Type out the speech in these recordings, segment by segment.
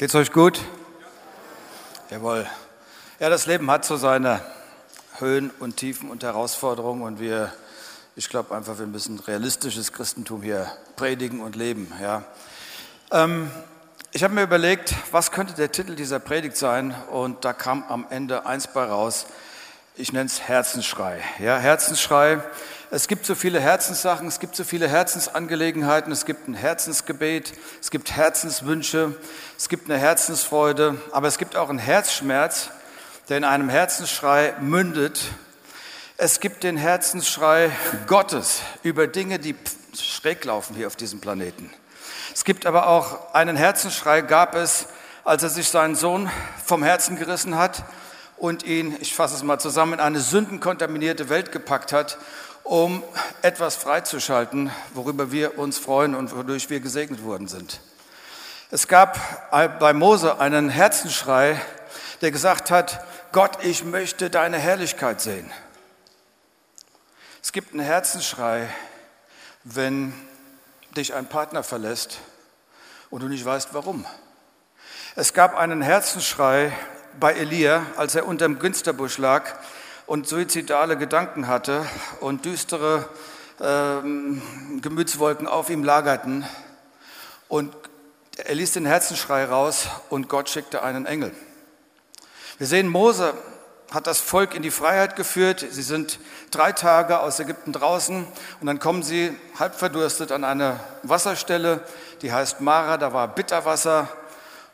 Geht's euch gut? Jawohl. Ja, das Leben hat so seine Höhen und Tiefen und Herausforderungen und wir, ich glaube einfach, wir müssen realistisches Christentum hier predigen und leben. Ja. Ähm, ich habe mir überlegt, was könnte der Titel dieser Predigt sein und da kam am Ende eins bei raus. Ich nenne es Herzensschrei. Ja, Herzensschrei. Es gibt so viele Herzenssachen, es gibt so viele Herzensangelegenheiten, es gibt ein Herzensgebet, es gibt Herzenswünsche, es gibt eine Herzensfreude, aber es gibt auch einen Herzschmerz, der in einem Herzensschrei mündet. Es gibt den Herzensschrei Gottes über Dinge, die schräg laufen hier auf diesem Planeten. Es gibt aber auch einen Herzensschrei, gab es, als er sich seinen Sohn vom Herzen gerissen hat und ihn, ich fasse es mal zusammen, in eine sündenkontaminierte Welt gepackt hat um etwas freizuschalten, worüber wir uns freuen und wodurch wir gesegnet worden sind. Es gab bei Mose einen Herzensschrei, der gesagt hat, Gott, ich möchte deine Herrlichkeit sehen. Es gibt einen Herzensschrei, wenn dich ein Partner verlässt und du nicht weißt warum. Es gab einen Herzensschrei bei Elia, als er unterm Günsterbusch lag und suizidale Gedanken hatte und düstere ähm, Gemütswolken auf ihm lagerten. Und er ließ den Herzensschrei raus und Gott schickte einen Engel. Wir sehen, Mose hat das Volk in die Freiheit geführt. Sie sind drei Tage aus Ägypten draußen und dann kommen sie halb verdurstet an eine Wasserstelle, die heißt Mara, da war Bitterwasser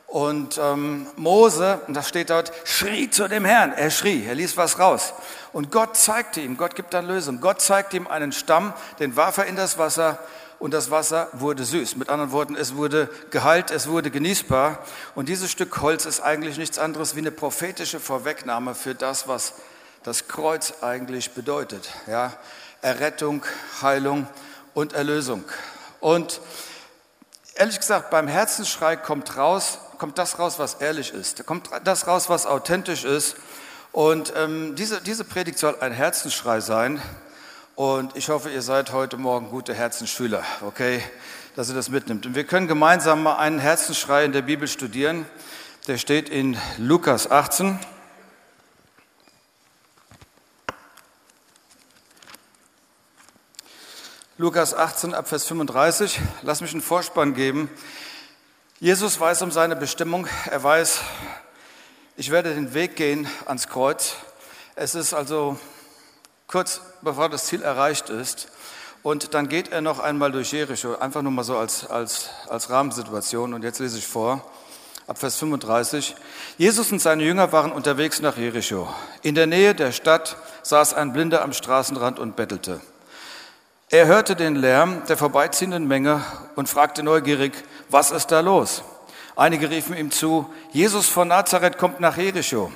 und ähm, Mose, und das steht dort, schrie zu dem Herrn. Er schrie, er ließ was raus. Und Gott zeigte ihm, Gott gibt dann Lösung. Gott zeigte ihm einen Stamm, den warf er in das Wasser und das Wasser wurde süß. Mit anderen Worten, es wurde geheilt, es wurde genießbar. Und dieses Stück Holz ist eigentlich nichts anderes wie eine prophetische Vorwegnahme für das, was das Kreuz eigentlich bedeutet. Ja? Errettung, Heilung und Erlösung. Und ehrlich gesagt, beim Herzensschrei kommt raus, kommt das raus, was ehrlich ist. Da kommt das raus, was authentisch ist. Und ähm, diese, diese Predigt soll ein Herzensschrei sein. Und ich hoffe, ihr seid heute Morgen gute Herzensschüler, okay, dass ihr das mitnimmt. Und wir können gemeinsam mal einen Herzensschrei in der Bibel studieren. Der steht in Lukas 18. Lukas 18 ab Vers 35. Lass mich einen Vorspann geben. Jesus weiß um seine Bestimmung. Er weiß, ich werde den Weg gehen ans Kreuz. Es ist also kurz bevor das Ziel erreicht ist. Und dann geht er noch einmal durch Jericho, einfach nur mal so als, als, als Rahmensituation. Und jetzt lese ich vor, ab Vers 35. Jesus und seine Jünger waren unterwegs nach Jericho. In der Nähe der Stadt saß ein Blinder am Straßenrand und bettelte. Er hörte den Lärm der vorbeiziehenden Menge und fragte neugierig, was ist da los? Einige riefen ihm zu, Jesus von Nazareth kommt nach Jericho.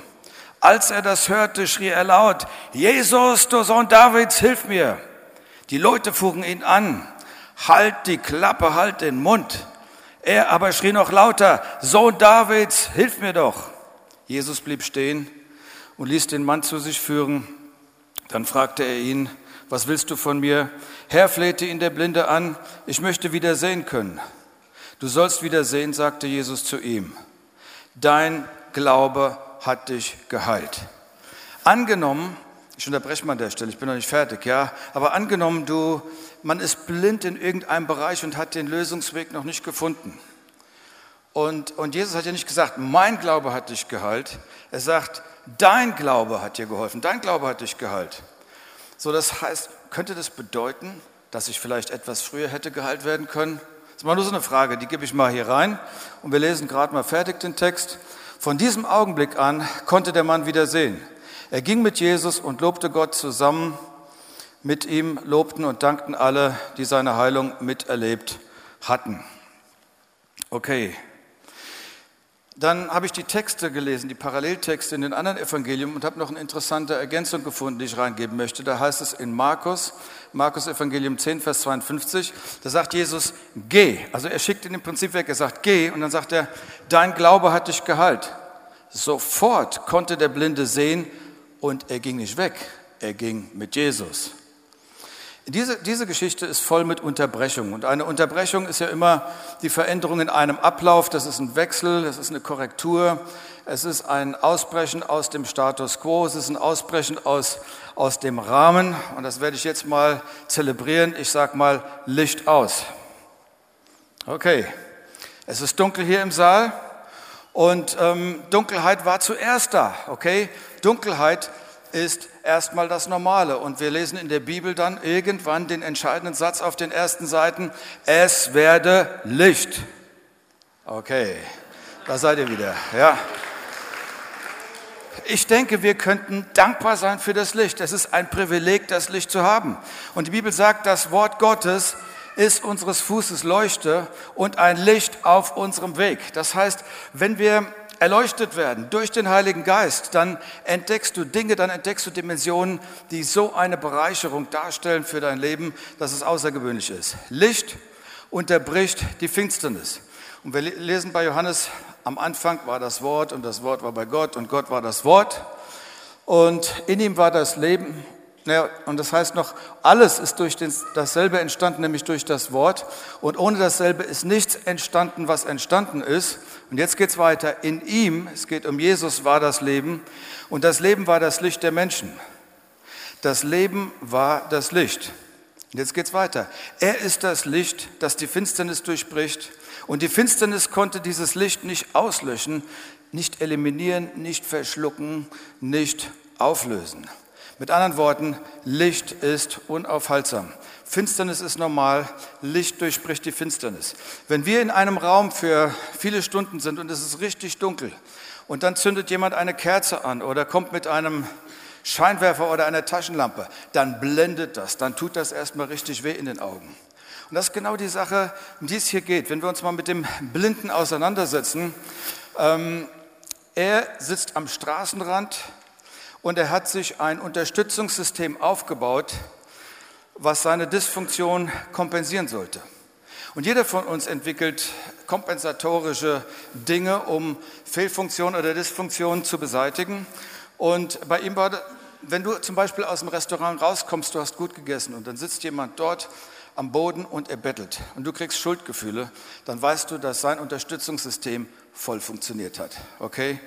Als er das hörte, schrie er laut, Jesus, du Sohn Davids, hilf mir. Die Leute fuhren ihn an, halt die Klappe, halt den Mund. Er aber schrie noch lauter, Sohn Davids, hilf mir doch. Jesus blieb stehen und ließ den Mann zu sich führen. Dann fragte er ihn, was willst du von mir? Herr flehte ihn der Blinde an, ich möchte wieder sehen können. Du sollst wieder sehen, sagte Jesus zu ihm. Dein Glaube hat dich geheilt. Angenommen, ich unterbreche mal an der Stelle, ich bin noch nicht fertig, ja, aber angenommen, du, man ist blind in irgendeinem Bereich und hat den Lösungsweg noch nicht gefunden. Und, und Jesus hat ja nicht gesagt, mein Glaube hat dich geheilt. Er sagt, dein Glaube hat dir geholfen, dein Glaube hat dich geheilt. So, das heißt, könnte das bedeuten, dass ich vielleicht etwas früher hätte geheilt werden können? Das ist mal nur so eine Frage, die gebe ich mal hier rein. Und wir lesen gerade mal fertig den Text. Von diesem Augenblick an konnte der Mann wieder sehen. Er ging mit Jesus und lobte Gott zusammen. Mit ihm lobten und dankten alle, die seine Heilung miterlebt hatten. Okay, dann habe ich die Texte gelesen, die Paralleltexte in den anderen Evangelien und habe noch eine interessante Ergänzung gefunden, die ich reingeben möchte. Da heißt es in Markus, Markus Evangelium 10, Vers 52, da sagt Jesus, geh. Also er schickt ihn im Prinzip weg, er sagt, geh. Und dann sagt er, dein Glaube hat dich geheilt. Sofort konnte der Blinde sehen und er ging nicht weg, er ging mit Jesus. Diese, diese Geschichte ist voll mit Unterbrechungen. Und eine Unterbrechung ist ja immer die Veränderung in einem Ablauf. Das ist ein Wechsel, das ist eine Korrektur, es ist ein Ausbrechen aus dem Status quo, es ist ein Ausbrechen aus, aus dem Rahmen. Und das werde ich jetzt mal zelebrieren. Ich sage mal Licht aus. Okay, es ist dunkel hier im Saal. Und ähm, Dunkelheit war zuerst da, okay? Dunkelheit ist erstmal das Normale. Und wir lesen in der Bibel dann irgendwann den entscheidenden Satz auf den ersten Seiten, es werde Licht. Okay, da seid ihr wieder, ja. Ich denke, wir könnten dankbar sein für das Licht. Es ist ein Privileg, das Licht zu haben. Und die Bibel sagt, das Wort Gottes ist unseres Fußes Leuchte und ein Licht auf unserem Weg. Das heißt, wenn wir erleuchtet werden durch den Heiligen Geist, dann entdeckst du Dinge, dann entdeckst du Dimensionen, die so eine Bereicherung darstellen für dein Leben, dass es außergewöhnlich ist. Licht unterbricht die Finsternis. Und wir lesen bei Johannes, am Anfang war das Wort und das Wort war bei Gott und Gott war das Wort. Und in ihm war das Leben ja, und das heißt noch, alles ist durch dasselbe entstanden, nämlich durch das Wort. Und ohne dasselbe ist nichts entstanden, was entstanden ist. Und jetzt geht's weiter. In ihm, es geht um Jesus, war das Leben. Und das Leben war das Licht der Menschen. Das Leben war das Licht. Und jetzt geht's weiter. Er ist das Licht, das die Finsternis durchbricht. Und die Finsternis konnte dieses Licht nicht auslöschen, nicht eliminieren, nicht verschlucken, nicht auflösen. Mit anderen Worten, Licht ist unaufhaltsam. Finsternis ist normal, Licht durchbricht die Finsternis. Wenn wir in einem Raum für viele Stunden sind und es ist richtig dunkel und dann zündet jemand eine Kerze an oder kommt mit einem Scheinwerfer oder einer Taschenlampe, dann blendet das, dann tut das erstmal richtig weh in den Augen. Und das ist genau die Sache, um die es hier geht. Wenn wir uns mal mit dem Blinden auseinandersetzen, ähm, er sitzt am Straßenrand, und er hat sich ein Unterstützungssystem aufgebaut, was seine Dysfunktion kompensieren sollte. Und jeder von uns entwickelt kompensatorische Dinge, um Fehlfunktionen oder Dysfunktionen zu beseitigen. Und bei ihm war, wenn du zum Beispiel aus dem Restaurant rauskommst, du hast gut gegessen und dann sitzt jemand dort am Boden und er bettelt und du kriegst Schuldgefühle, dann weißt du, dass sein Unterstützungssystem voll funktioniert hat. Okay?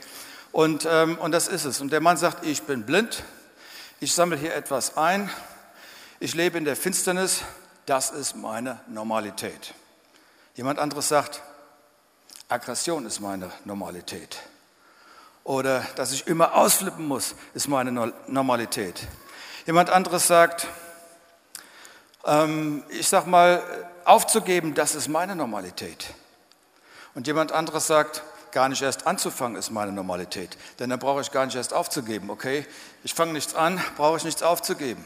Und, ähm, und das ist es. Und der Mann sagt, ich bin blind, ich sammle hier etwas ein, ich lebe in der Finsternis, das ist meine Normalität. Jemand anderes sagt, Aggression ist meine Normalität. Oder dass ich immer ausflippen muss, ist meine Normalität. Jemand anderes sagt, ähm, ich sag mal, aufzugeben, das ist meine Normalität. Und jemand anderes sagt, gar nicht erst anzufangen ist meine Normalität. Denn dann brauche ich gar nicht erst aufzugeben, okay? Ich fange nichts an, brauche ich nichts aufzugeben.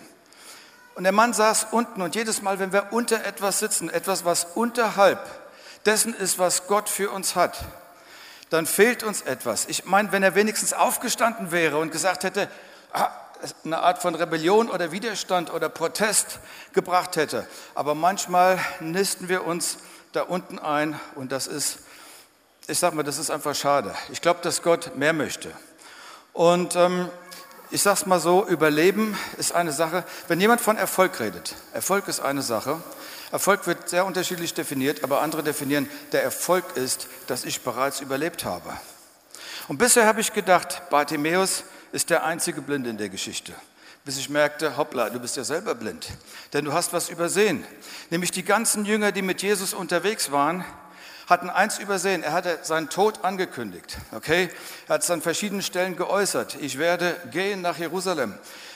Und der Mann saß unten und jedes Mal, wenn wir unter etwas sitzen, etwas, was unterhalb dessen ist, was Gott für uns hat, dann fehlt uns etwas. Ich meine, wenn er wenigstens aufgestanden wäre und gesagt hätte, ah, eine Art von Rebellion oder Widerstand oder Protest gebracht hätte. Aber manchmal nisten wir uns da unten ein und das ist ich sage mal, das ist einfach schade. Ich glaube, dass Gott mehr möchte. Und ähm, ich sage es mal so, Überleben ist eine Sache. Wenn jemand von Erfolg redet, Erfolg ist eine Sache. Erfolg wird sehr unterschiedlich definiert, aber andere definieren, der Erfolg ist, dass ich bereits überlebt habe. Und bisher habe ich gedacht, Bartimäus ist der einzige Blinde in der Geschichte. Bis ich merkte, hoppla, du bist ja selber blind. Denn du hast was übersehen. Nämlich die ganzen Jünger, die mit Jesus unterwegs waren, hatten eins übersehen. Er hatte seinen Tod angekündigt. Okay? Er hat es an verschiedenen Stellen geäußert. Ich werde gehen nach Jerusalem.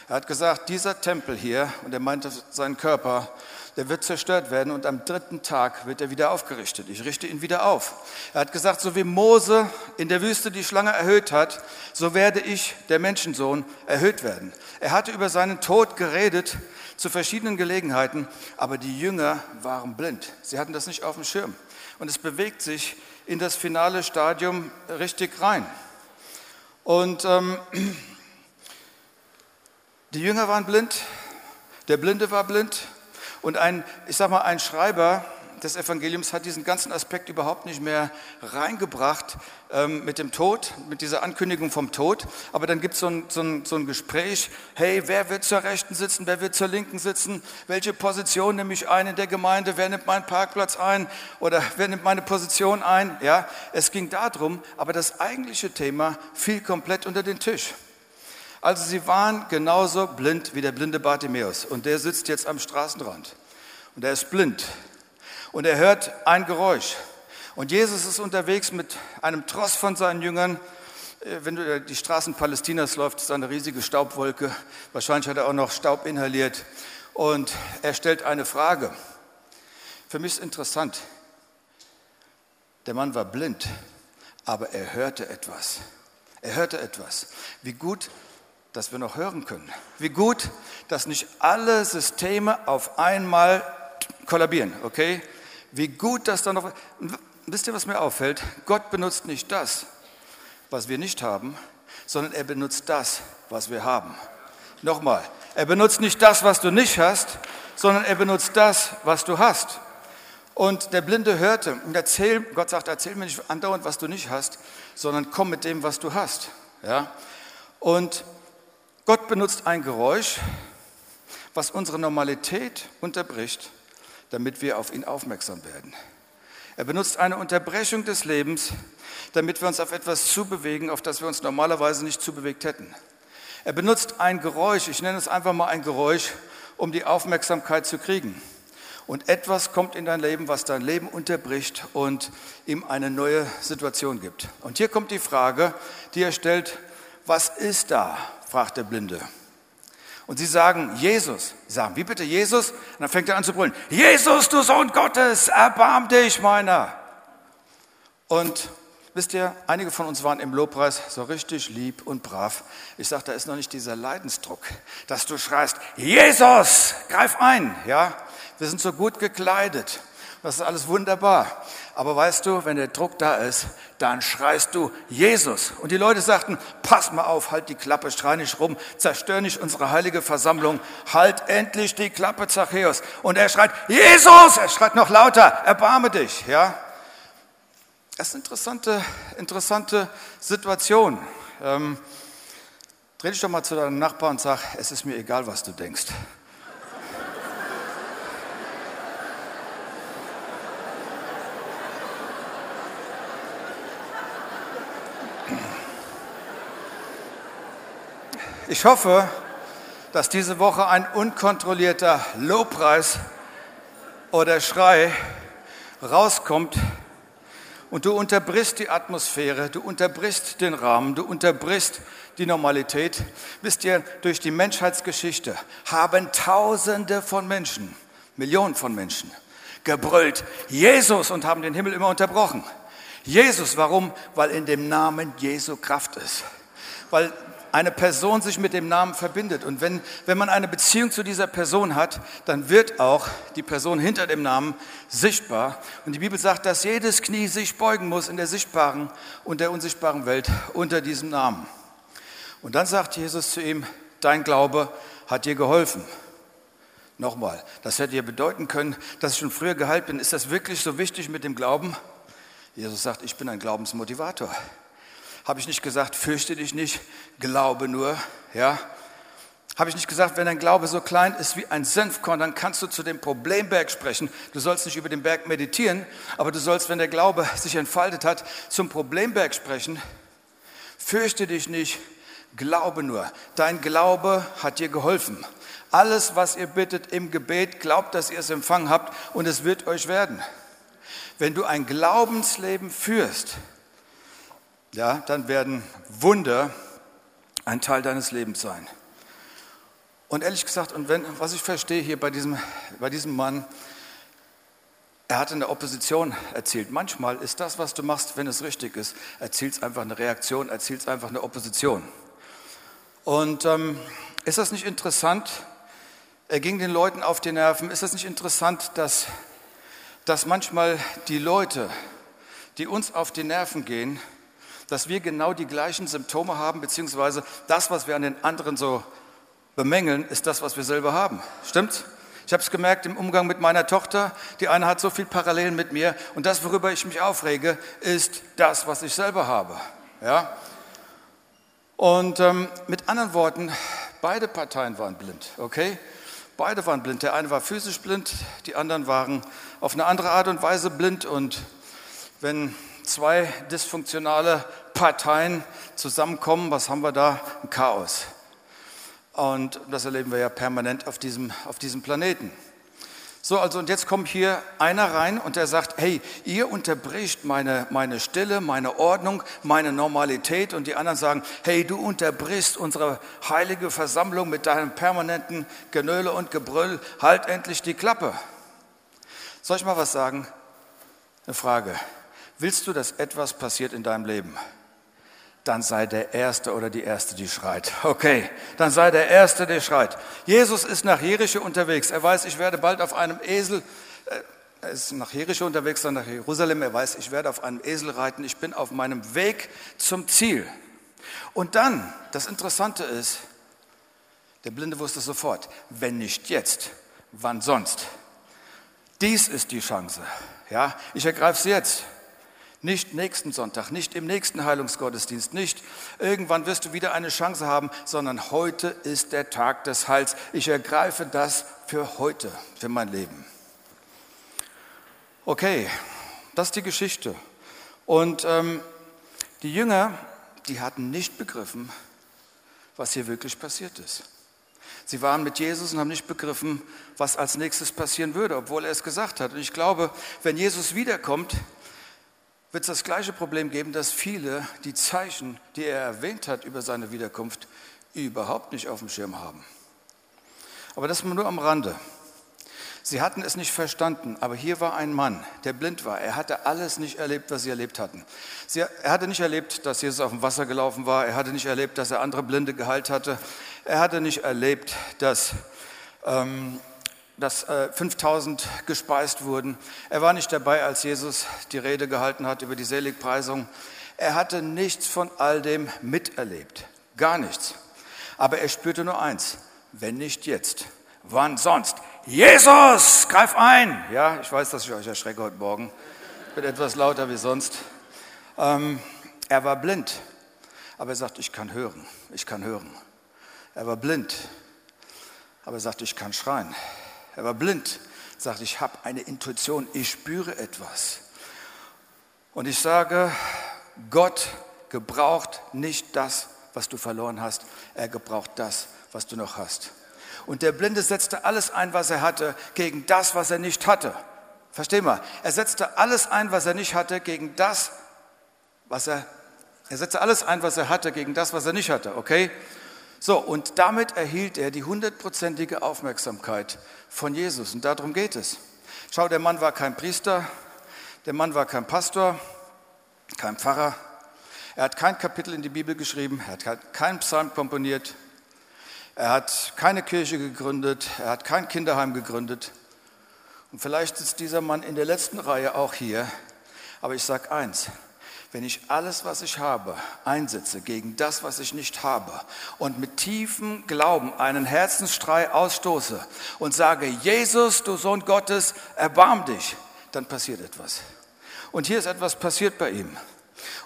Er hat gesagt, dieser Tempel hier, und er meinte seinen Körper, der wird zerstört werden und am dritten Tag wird er wieder aufgerichtet. Ich richte ihn wieder auf. Er hat gesagt, so wie Mose in der Wüste die Schlange erhöht hat, so werde ich, der Menschensohn, erhöht werden. Er hatte über seinen Tod geredet zu verschiedenen Gelegenheiten, aber die Jünger waren blind. Sie hatten das nicht auf dem Schirm und es bewegt sich in das finale Stadium richtig rein. Und ähm, die Jünger waren blind, der Blinde war blind und ein, ich sag mal, ein Schreiber des Evangeliums hat diesen ganzen Aspekt überhaupt nicht mehr reingebracht ähm, mit dem Tod, mit dieser Ankündigung vom Tod. Aber dann gibt so es so, ein, so ein Gespräch, hey, wer wird zur Rechten sitzen, wer wird zur Linken sitzen, welche Position nehme ich ein in der Gemeinde, wer nimmt meinen Parkplatz ein? Oder wer nimmt meine Position ein. Ja, es ging darum, aber das eigentliche Thema fiel komplett unter den Tisch. Also sie waren genauso blind wie der blinde Bartimäus. Und der sitzt jetzt am Straßenrand. Und er ist blind und er hört ein Geräusch. Und Jesus ist unterwegs mit einem Tross von seinen Jüngern. Äh, wenn du die Straßen Palästinas läuft, ist eine riesige Staubwolke. Wahrscheinlich hat er auch noch Staub inhaliert. Und er stellt eine Frage. Für mich ist interessant. Der Mann war blind, aber er hörte etwas. Er hörte etwas. Wie gut, dass wir noch hören können. Wie gut, dass nicht alle Systeme auf einmal kollabieren, okay? Wie gut das dann noch. Wisst ihr, was mir auffällt? Gott benutzt nicht das, was wir nicht haben, sondern er benutzt das, was wir haben. Nochmal, er benutzt nicht das, was du nicht hast, sondern er benutzt das, was du hast. Und der Blinde hörte und erzähl, Gott sagt, erzähl mir nicht andauernd, was du nicht hast, sondern komm mit dem, was du hast. Ja? Und Gott benutzt ein Geräusch, was unsere Normalität unterbricht damit wir auf ihn aufmerksam werden. Er benutzt eine Unterbrechung des Lebens, damit wir uns auf etwas zubewegen, auf das wir uns normalerweise nicht zubewegt hätten. Er benutzt ein Geräusch, ich nenne es einfach mal ein Geräusch, um die Aufmerksamkeit zu kriegen. Und etwas kommt in dein Leben, was dein Leben unterbricht und ihm eine neue Situation gibt. Und hier kommt die Frage, die er stellt, was ist da? fragt der Blinde. Und sie sagen, Jesus. Sie sagen, wie bitte Jesus? Und dann fängt er an zu brüllen, Jesus, du Sohn Gottes, erbarm dich meiner. Und wisst ihr, einige von uns waren im Lobpreis so richtig lieb und brav. Ich sage, da ist noch nicht dieser Leidensdruck, dass du schreist, Jesus, greif ein. Ja, wir sind so gut gekleidet. Das ist alles wunderbar. Aber weißt du, wenn der Druck da ist, dann schreist du Jesus. Und die Leute sagten, pass mal auf, halt die Klappe, schrei nicht rum, zerstör nicht unsere heilige Versammlung, halt endlich die Klappe, Zachäus. Und er schreit, Jesus! Er schreit noch lauter, erbarme dich, ja. Das ist eine interessante, interessante Situation. Ähm, dreh dich doch mal zu deinem Nachbarn und sag, es ist mir egal, was du denkst. Ich hoffe, dass diese Woche ein unkontrollierter Lobpreis oder Schrei rauskommt und du unterbrichst die Atmosphäre, du unterbrichst den Rahmen, du unterbrichst die Normalität. Wisst ihr, durch die Menschheitsgeschichte haben Tausende von Menschen, Millionen von Menschen gebrüllt, Jesus und haben den Himmel immer unterbrochen. Jesus, warum? Weil in dem Namen Jesu Kraft ist. Weil eine Person sich mit dem Namen verbindet. Und wenn, wenn man eine Beziehung zu dieser Person hat, dann wird auch die Person hinter dem Namen sichtbar. Und die Bibel sagt, dass jedes Knie sich beugen muss in der sichtbaren und der unsichtbaren Welt unter diesem Namen. Und dann sagt Jesus zu ihm, dein Glaube hat dir geholfen. Nochmal, das hätte ja bedeuten können, dass ich schon früher geheilt bin. Ist das wirklich so wichtig mit dem Glauben? Jesus sagt, ich bin ein Glaubensmotivator. Habe ich nicht gesagt, fürchte dich nicht, glaube nur, ja? Habe ich nicht gesagt, wenn dein Glaube so klein ist wie ein Senfkorn, dann kannst du zu dem Problemberg sprechen. Du sollst nicht über den Berg meditieren, aber du sollst, wenn der Glaube sich entfaltet hat, zum Problemberg sprechen. Fürchte dich nicht, glaube nur. Dein Glaube hat dir geholfen. Alles, was ihr bittet im Gebet, glaubt, dass ihr es empfangen habt und es wird euch werden. Wenn du ein Glaubensleben führst, ja, dann werden Wunder ein Teil deines Lebens sein. Und ehrlich gesagt, und wenn, was ich verstehe hier bei diesem, bei diesem Mann, er hat in der Opposition erzielt. Manchmal ist das, was du machst, wenn es richtig ist, erzielt einfach eine Reaktion, erzielt einfach eine Opposition. Und ähm, ist das nicht interessant? Er ging den Leuten auf die Nerven. Ist das nicht interessant, dass, dass manchmal die Leute, die uns auf die Nerven gehen, dass wir genau die gleichen Symptome haben, beziehungsweise das, was wir an den anderen so bemängeln, ist das, was wir selber haben. Stimmt? Ich habe es gemerkt im Umgang mit meiner Tochter. Die eine hat so viel Parallelen mit mir. Und das, worüber ich mich aufrege, ist das, was ich selber habe. Ja? Und ähm, mit anderen Worten, beide Parteien waren blind. Okay? Beide waren blind. Der eine war physisch blind, die anderen waren auf eine andere Art und Weise blind. Und wenn zwei dysfunktionale Parteien zusammenkommen, was haben wir da? Ein Chaos. Und das erleben wir ja permanent auf diesem, auf diesem Planeten. So, also und jetzt kommt hier einer rein und der sagt, hey, ihr unterbricht meine, meine Stille, meine Ordnung, meine Normalität und die anderen sagen, hey, du unterbrichst unsere heilige Versammlung mit deinem permanenten Genöle und Gebrüll, halt endlich die Klappe. Soll ich mal was sagen? Eine Frage. Willst du, dass etwas passiert in deinem Leben? Dann sei der Erste oder die Erste, die schreit. Okay, dann sei der Erste, der schreit. Jesus ist nach Jericho unterwegs. Er weiß, ich werde bald auf einem Esel, äh, er ist nach Jericho unterwegs, dann nach Jerusalem. Er weiß, ich werde auf einem Esel reiten. Ich bin auf meinem Weg zum Ziel. Und dann, das Interessante ist, der Blinde wusste sofort, wenn nicht jetzt, wann sonst? Dies ist die Chance. Ja, ich ergreife sie jetzt. Nicht nächsten Sonntag, nicht im nächsten Heilungsgottesdienst, nicht irgendwann wirst du wieder eine Chance haben, sondern heute ist der Tag des Heils. Ich ergreife das für heute, für mein Leben. Okay, das ist die Geschichte. Und ähm, die Jünger, die hatten nicht begriffen, was hier wirklich passiert ist. Sie waren mit Jesus und haben nicht begriffen, was als nächstes passieren würde, obwohl er es gesagt hat. Und ich glaube, wenn Jesus wiederkommt, wird es das gleiche Problem geben, dass viele die Zeichen, die er erwähnt hat über seine Wiederkunft, überhaupt nicht auf dem Schirm haben. Aber das nur am Rande. Sie hatten es nicht verstanden, aber hier war ein Mann, der blind war. Er hatte alles nicht erlebt, was sie erlebt hatten. Sie, er hatte nicht erlebt, dass Jesus auf dem Wasser gelaufen war. Er hatte nicht erlebt, dass er andere Blinde geheilt hatte. Er hatte nicht erlebt, dass ähm, dass 5000 äh, gespeist wurden. Er war nicht dabei, als Jesus die Rede gehalten hat über die Seligpreisung. Er hatte nichts von all dem miterlebt, gar nichts. Aber er spürte nur eins, wenn nicht jetzt, wann sonst? Jesus, greif ein! Ja, ich weiß, dass ich euch erschrecke heute Morgen. Ich bin etwas lauter wie sonst. Ähm, er war blind, aber er sagt, ich kann hören, ich kann hören. Er war blind, aber er sagt, ich kann schreien. Er war blind, sagte, ich habe eine Intuition, ich spüre etwas. Und ich sage, Gott gebraucht nicht das, was du verloren hast, er gebraucht das, was du noch hast. Und der Blinde setzte alles ein, was er hatte, gegen das, was er nicht hatte. Versteh mal, er setzte alles ein, was er nicht hatte, gegen das, was er, er setzte alles ein, was er hatte, gegen das, was er nicht hatte, okay? So, und damit erhielt er die hundertprozentige Aufmerksamkeit von Jesus. Und darum geht es. Schau, der Mann war kein Priester, der Mann war kein Pastor, kein Pfarrer. Er hat kein Kapitel in die Bibel geschrieben, er hat keinen Psalm komponiert, er hat keine Kirche gegründet, er hat kein Kinderheim gegründet. Und vielleicht sitzt dieser Mann in der letzten Reihe auch hier. Aber ich sage eins, wenn ich alles, was ich habe, einsetze gegen das, was ich nicht habe und mit tiefem Glauben einen Herzensstrei ausstoße und sage, Jesus, du Sohn Gottes, erbarm dich, dann passiert etwas. Und hier ist etwas passiert bei ihm.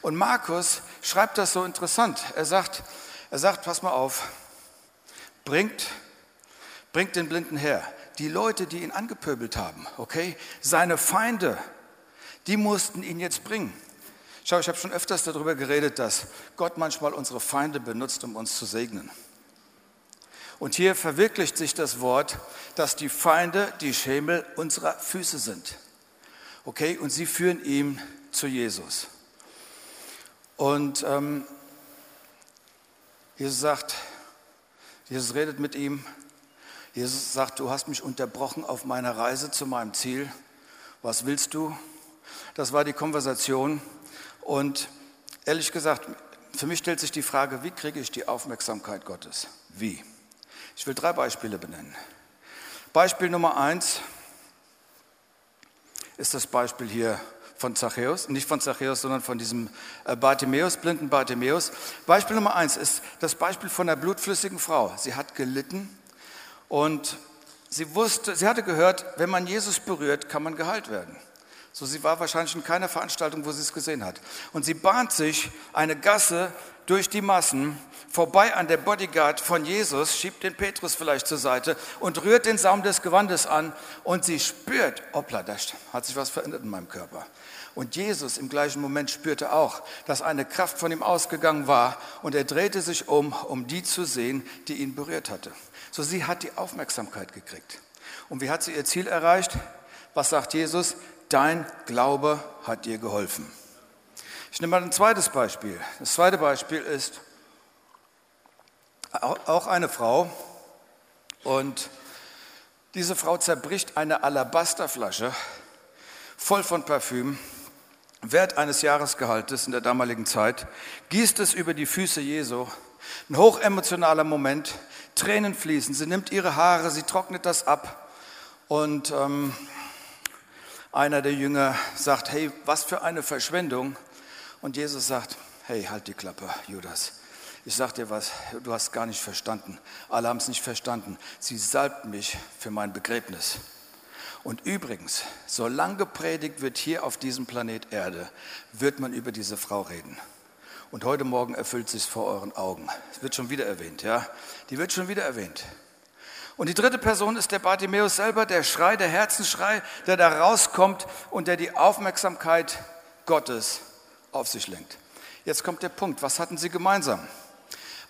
Und Markus schreibt das so interessant. Er sagt, er sagt, pass mal auf, bringt, bringt den Blinden her. Die Leute, die ihn angepöbelt haben, okay, seine Feinde, die mussten ihn jetzt bringen. Schau, ich habe schon öfters darüber geredet, dass Gott manchmal unsere Feinde benutzt, um uns zu segnen. Und hier verwirklicht sich das Wort, dass die Feinde die Schemel unserer Füße sind. Okay, und sie führen ihm zu Jesus. Und ähm, Jesus sagt, Jesus redet mit ihm. Jesus sagt, du hast mich unterbrochen auf meiner Reise zu meinem Ziel. Was willst du? Das war die Konversation. Und ehrlich gesagt, für mich stellt sich die Frage, wie kriege ich die Aufmerksamkeit Gottes? Wie? Ich will drei Beispiele benennen. Beispiel Nummer eins ist das Beispiel hier von Zachäus, nicht von Zachäus, sondern von diesem äh, Bartimäus, blinden Bartimäus. Beispiel Nummer eins ist das Beispiel von einer blutflüssigen Frau. Sie hat gelitten und sie wusste, sie hatte gehört, wenn man Jesus berührt, kann man geheilt werden. So, sie war wahrscheinlich in keiner Veranstaltung, wo sie es gesehen hat. Und sie bahnt sich eine Gasse durch die Massen, vorbei an der Bodyguard von Jesus, schiebt den Petrus vielleicht zur Seite und rührt den Saum des Gewandes an und sie spürt, hoppla, da hat sich was verändert in meinem Körper. Und Jesus im gleichen Moment spürte auch, dass eine Kraft von ihm ausgegangen war und er drehte sich um, um die zu sehen, die ihn berührt hatte. So sie hat die Aufmerksamkeit gekriegt. Und wie hat sie ihr Ziel erreicht? Was sagt Jesus? Dein Glaube hat dir geholfen. Ich nehme mal ein zweites Beispiel. Das zweite Beispiel ist auch eine Frau und diese Frau zerbricht eine Alabasterflasche voll von Parfüm Wert eines Jahresgehaltes in der damaligen Zeit, gießt es über die Füße Jesu. Ein hochemotionaler Moment, Tränen fließen, sie nimmt ihre Haare, sie trocknet das ab und ähm, einer der Jünger sagt, hey, was für eine Verschwendung. Und Jesus sagt, hey, halt die Klappe, Judas. Ich sag dir was, du hast gar nicht verstanden. Alle haben es nicht verstanden. Sie salbt mich für mein Begräbnis. Und übrigens, solange gepredigt wird hier auf diesem Planet Erde, wird man über diese Frau reden. Und heute Morgen erfüllt sich vor euren Augen. Es wird schon wieder erwähnt, ja? Die wird schon wieder erwähnt. Und die dritte Person ist der Bartimäus selber, der Schrei, der Herzensschrei, der da rauskommt und der die Aufmerksamkeit Gottes auf sich lenkt. Jetzt kommt der Punkt, was hatten sie gemeinsam?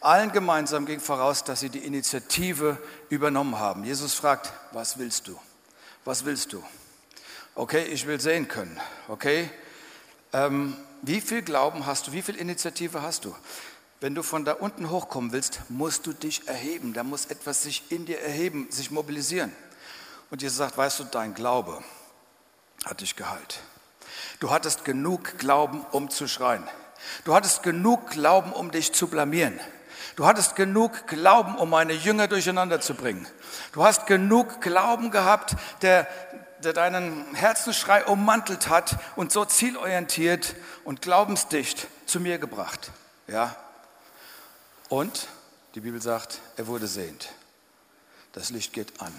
Allen gemeinsam ging voraus, dass sie die Initiative übernommen haben. Jesus fragt, was willst du? was willst du? Okay, ich will sehen können. Okay, ähm, wie viel Glauben hast du? Wie viel Initiative hast du? Wenn du von da unten hochkommen willst, musst du dich erheben. Da muss etwas sich in dir erheben, sich mobilisieren. Und Jesus sagt, weißt du, dein Glaube hat dich geheilt. Du hattest genug Glauben, um zu schreien. Du hattest genug Glauben, um dich zu blamieren. Du hattest genug Glauben, um meine Jünger durcheinander zu bringen. Du hast genug Glauben gehabt, der, der deinen Herzensschrei ummantelt hat und so zielorientiert und glaubensdicht zu mir gebracht. Ja? Und die Bibel sagt, er wurde sehend. Das Licht geht an.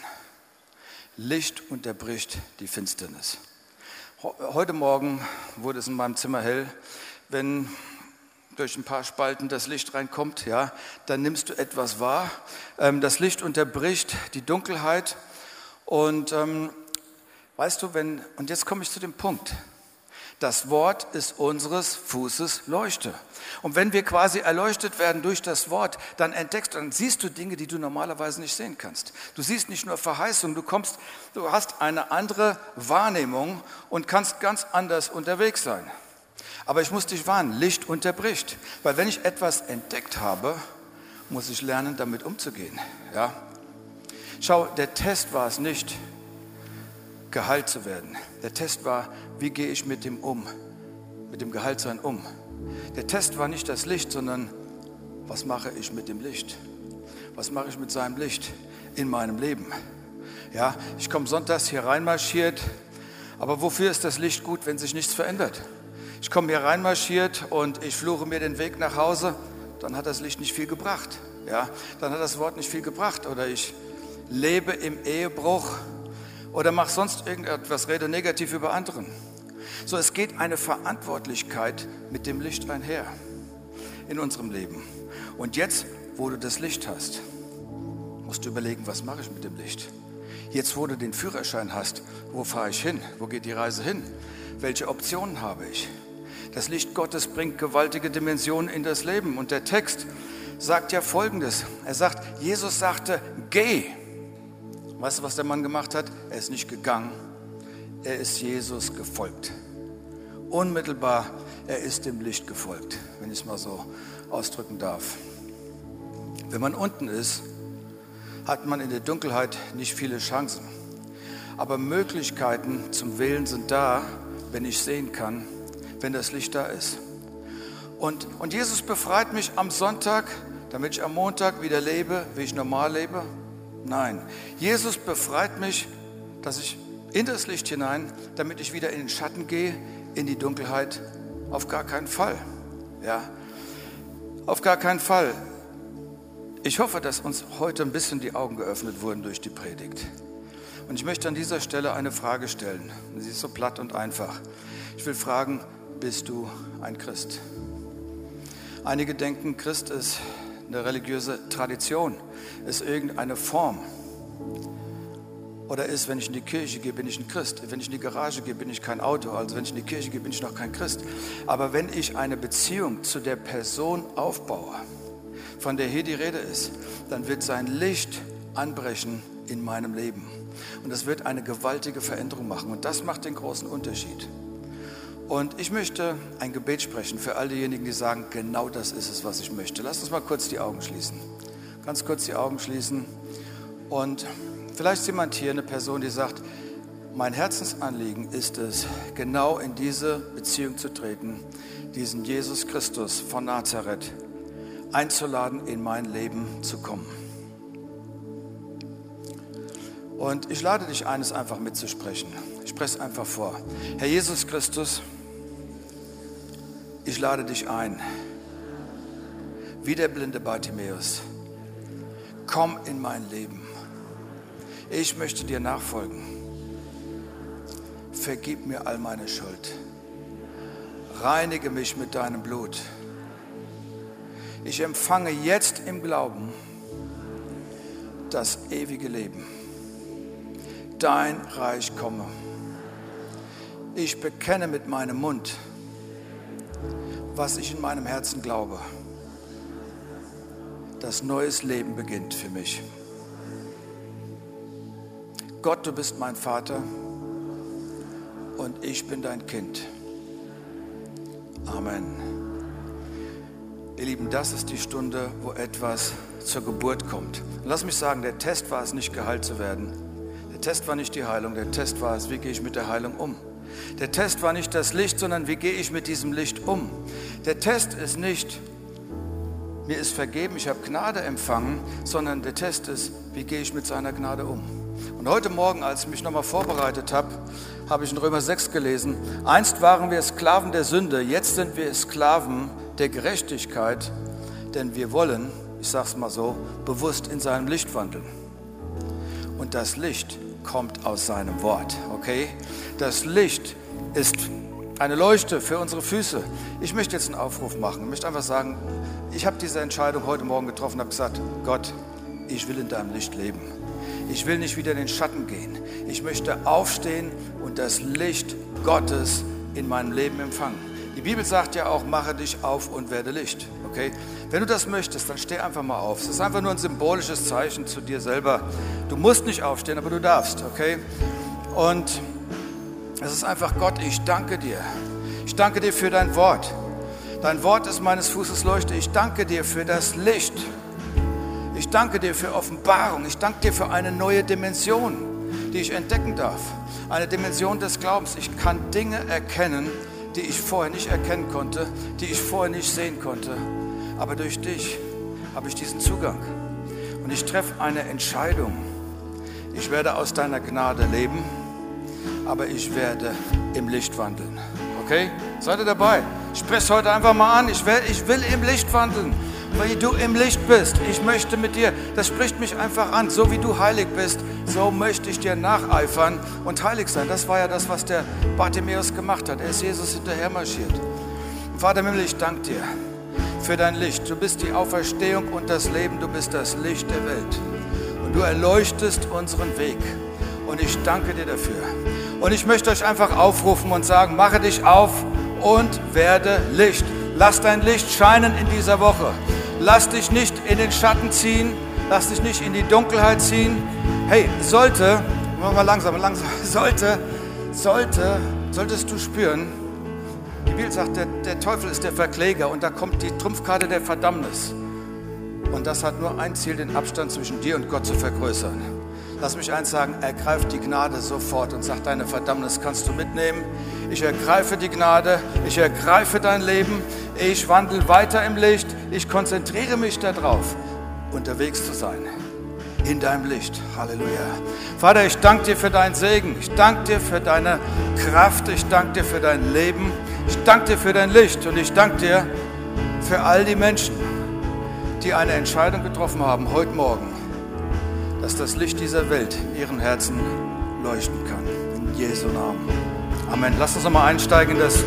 Licht unterbricht die Finsternis. Heute Morgen wurde es in meinem Zimmer hell. Wenn durch ein paar Spalten das Licht reinkommt, ja, dann nimmst du etwas wahr. Ähm, das Licht unterbricht die Dunkelheit. Und ähm, weißt du, wenn, und jetzt komme ich zu dem Punkt. Das Wort ist unseres Fußes Leuchte. Und wenn wir quasi erleuchtet werden durch das Wort, dann entdeckst dann siehst du Dinge, die du normalerweise nicht sehen kannst. Du siehst nicht nur Verheißung, du kommst, du hast eine andere Wahrnehmung und kannst ganz anders unterwegs sein. Aber ich muss dich warnen, Licht unterbricht. Weil wenn ich etwas entdeckt habe, muss ich lernen, damit umzugehen. Ja? Schau, der Test war es nicht, geheilt zu werden. Der Test war, wie gehe ich mit dem um, mit dem Gehaltsein um. Der Test war nicht das Licht, sondern was mache ich mit dem Licht? Was mache ich mit seinem Licht in meinem Leben? Ja, ich komme sonntags hier reinmarschiert, aber wofür ist das Licht gut, wenn sich nichts verändert? ich komme hier reinmarschiert und ich fluche mir den Weg nach Hause, dann hat das Licht nicht viel gebracht. Ja, dann hat das Wort nicht viel gebracht. Oder ich lebe im Ehebruch oder mache sonst irgendetwas, rede negativ über anderen. So, es geht eine Verantwortlichkeit mit dem Licht einher in unserem Leben. Und jetzt, wo du das Licht hast, musst du überlegen, was mache ich mit dem Licht? Jetzt, wo du den Führerschein hast, wo fahre ich hin? Wo geht die Reise hin? Welche Optionen habe ich? Das Licht Gottes bringt gewaltige Dimensionen in das Leben. Und der Text sagt ja Folgendes. Er sagt, Jesus sagte, geh. Weißt du, was der Mann gemacht hat? Er ist nicht gegangen. Er ist Jesus gefolgt. Unmittelbar, er ist dem Licht gefolgt, wenn ich es mal so ausdrücken darf. Wenn man unten ist, hat man in der Dunkelheit nicht viele Chancen. Aber Möglichkeiten zum Wählen sind da, wenn ich sehen kann, wenn das Licht da ist. Und, und Jesus befreit mich am Sonntag, damit ich am Montag wieder lebe, wie ich normal lebe? Nein, Jesus befreit mich, dass ich in das Licht hinein, damit ich wieder in den Schatten gehe, in die Dunkelheit. Auf gar keinen Fall. Ja, auf gar keinen Fall. Ich hoffe, dass uns heute ein bisschen die Augen geöffnet wurden durch die Predigt. Und ich möchte an dieser Stelle eine Frage stellen. Sie ist so platt und einfach. Ich will fragen, bist du ein Christ? Einige denken, Christ ist eine religiöse Tradition, ist irgendeine Form. Oder ist, wenn ich in die Kirche gehe, bin ich ein Christ. Wenn ich in die Garage gehe, bin ich kein Auto. Also wenn ich in die Kirche gehe, bin ich noch kein Christ. Aber wenn ich eine Beziehung zu der Person aufbaue, von der hier die Rede ist, dann wird sein Licht anbrechen in meinem Leben. Und das wird eine gewaltige Veränderung machen. Und das macht den großen Unterschied. Und ich möchte ein Gebet sprechen für all diejenigen, die sagen, genau das ist es, was ich möchte. Lass uns mal kurz die Augen schließen. Ganz kurz die Augen schließen. Und vielleicht ist jemand hier, eine Person, die sagt, mein Herzensanliegen ist es, genau in diese Beziehung zu treten, diesen Jesus Christus von Nazareth einzuladen, in mein Leben zu kommen. Und ich lade dich ein, es einfach mitzusprechen. Ich spreche es einfach vor. Herr Jesus Christus, ich lade dich ein, wie der blinde Bartimäus, komm in mein Leben. Ich möchte dir nachfolgen. Vergib mir all meine Schuld. Reinige mich mit deinem Blut ich empfange jetzt im Glauben das ewige Leben. Dein Reich komme. Ich bekenne mit meinem Mund, was ich in meinem Herzen glaube. Das neues Leben beginnt für mich. Gott, du bist mein Vater und ich bin dein Kind. Amen. Ihr Lieben, das ist die Stunde, wo etwas zur Geburt kommt. Lass mich sagen, der Test war es nicht, geheilt zu werden. Der Test war nicht die Heilung, der Test war es, wie gehe ich mit der Heilung um. Der Test war nicht das Licht, sondern wie gehe ich mit diesem Licht um. Der Test ist nicht, mir ist vergeben, ich habe Gnade empfangen, sondern der Test ist, wie gehe ich mit seiner Gnade um. Und heute Morgen, als ich mich nochmal vorbereitet habe, habe ich in Römer 6 gelesen, einst waren wir Sklaven der Sünde, jetzt sind wir Sklaven der Gerechtigkeit, denn wir wollen, ich sage es mal so, bewusst in seinem Licht wandeln. Und das Licht kommt aus seinem Wort, okay? Das Licht ist eine Leuchte für unsere Füße. Ich möchte jetzt einen Aufruf machen. Ich möchte einfach sagen, ich habe diese Entscheidung heute Morgen getroffen, habe gesagt, Gott, ich will in deinem Licht leben. Ich will nicht wieder in den Schatten gehen. Ich möchte aufstehen und das Licht Gottes in meinem Leben empfangen. Die Bibel sagt ja auch, mache dich auf und werde Licht. Okay? Wenn du das möchtest, dann steh einfach mal auf. Es ist einfach nur ein symbolisches Zeichen zu dir selber. Du musst nicht aufstehen, aber du darfst. Okay? Und es ist einfach Gott, ich danke dir. Ich danke dir für dein Wort. Dein Wort ist meines Fußes Leuchte. Ich danke dir für das Licht. Ich danke dir für Offenbarung. Ich danke dir für eine neue Dimension, die ich entdecken darf. Eine Dimension des Glaubens. Ich kann Dinge erkennen, die ich vorher nicht erkennen konnte, die ich vorher nicht sehen konnte. Aber durch dich habe ich diesen Zugang. Und ich treffe eine Entscheidung. Ich werde aus deiner Gnade leben, aber ich werde im Licht wandeln. Okay? Seid ihr dabei? Sprech heute einfach mal an. Ich will, ich will im Licht wandeln weil du im Licht bist. Ich möchte mit dir, das spricht mich einfach an. So wie du heilig bist, so möchte ich dir nacheifern und heilig sein. Das war ja das, was der Bartimäus gemacht hat. Er ist Jesus hinterher marschiert. Vater Himmel, ich danke dir für dein Licht. Du bist die Auferstehung und das Leben. Du bist das Licht der Welt. Und du erleuchtest unseren Weg. Und ich danke dir dafür. Und ich möchte euch einfach aufrufen und sagen, mache dich auf und werde Licht. Lass dein Licht scheinen in dieser Woche. Lass dich nicht in den Schatten ziehen. Lass dich nicht in die Dunkelheit ziehen. Hey, sollte, machen wir langsam, langsam, sollte, sollte, solltest du spüren, die Bibel sagt, der, der Teufel ist der Verkläger und da kommt die Trumpfkarte der Verdammnis. Und das hat nur ein Ziel, den Abstand zwischen dir und Gott zu vergrößern. Lass mich eins sagen, ergreif die Gnade sofort und sag, deine Verdammnis kannst du mitnehmen. Ich ergreife die Gnade, ich ergreife dein Leben, ich wandle weiter im Licht, ich konzentriere mich darauf, unterwegs zu sein. In deinem Licht. Halleluja. Vater, ich danke dir für deinen Segen. Ich danke dir für deine Kraft. Ich danke dir für dein Leben. Ich danke dir für dein Licht. Und ich danke dir für all die Menschen, die eine Entscheidung getroffen haben heute Morgen, dass das Licht dieser Welt ihren Herzen leuchten kann. In Jesu Namen. Amen. Lass uns nochmal einsteigen in das